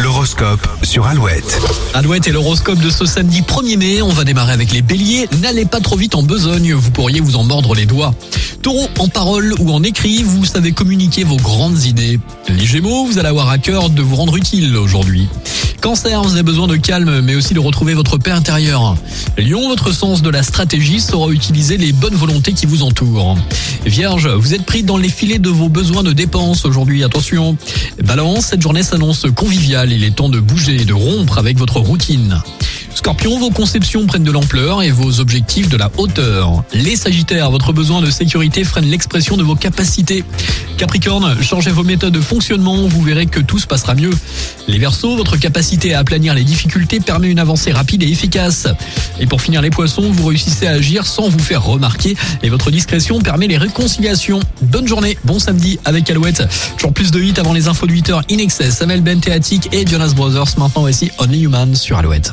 L'horoscope sur Alouette. Alouette et l'horoscope de ce samedi 1er mai. On va démarrer avec les béliers. N'allez pas trop vite en besogne, vous pourriez vous en mordre les doigts. Taureau, en parole ou en écrit, vous savez communiquer vos grandes idées. Les gémeaux, vous allez avoir à cœur de vous rendre utile aujourd'hui. Cancer, vous avez besoin de calme, mais aussi de retrouver votre paix intérieure. Lion, votre sens de la stratégie saura utiliser les bonnes volontés qui vous entourent. Vierge, vous êtes pris dans les filets de vos besoins de dépenses aujourd'hui, attention. Balance, cette journée s'annonce conviviale, il est temps de bouger et de rompre avec votre routine. Scorpion, vos conceptions prennent de l'ampleur et vos objectifs de la hauteur. Les Sagittaires, votre besoin de sécurité freine l'expression de vos capacités. Capricorne, changez vos méthodes de fonctionnement, vous verrez que tout se passera mieux. Les Verseaux, votre capacité à aplanir les difficultés permet une avancée rapide et efficace. Et pour finir les Poissons, vous réussissez à agir sans vous faire remarquer et votre discrétion permet les réconciliations. Bonne journée, bon samedi avec Alouette. Toujours plus de hits avant les infos de 8h in excess. Samuel Ben Théatique et Jonas Brothers. Maintenant voici Only Human sur Alouette.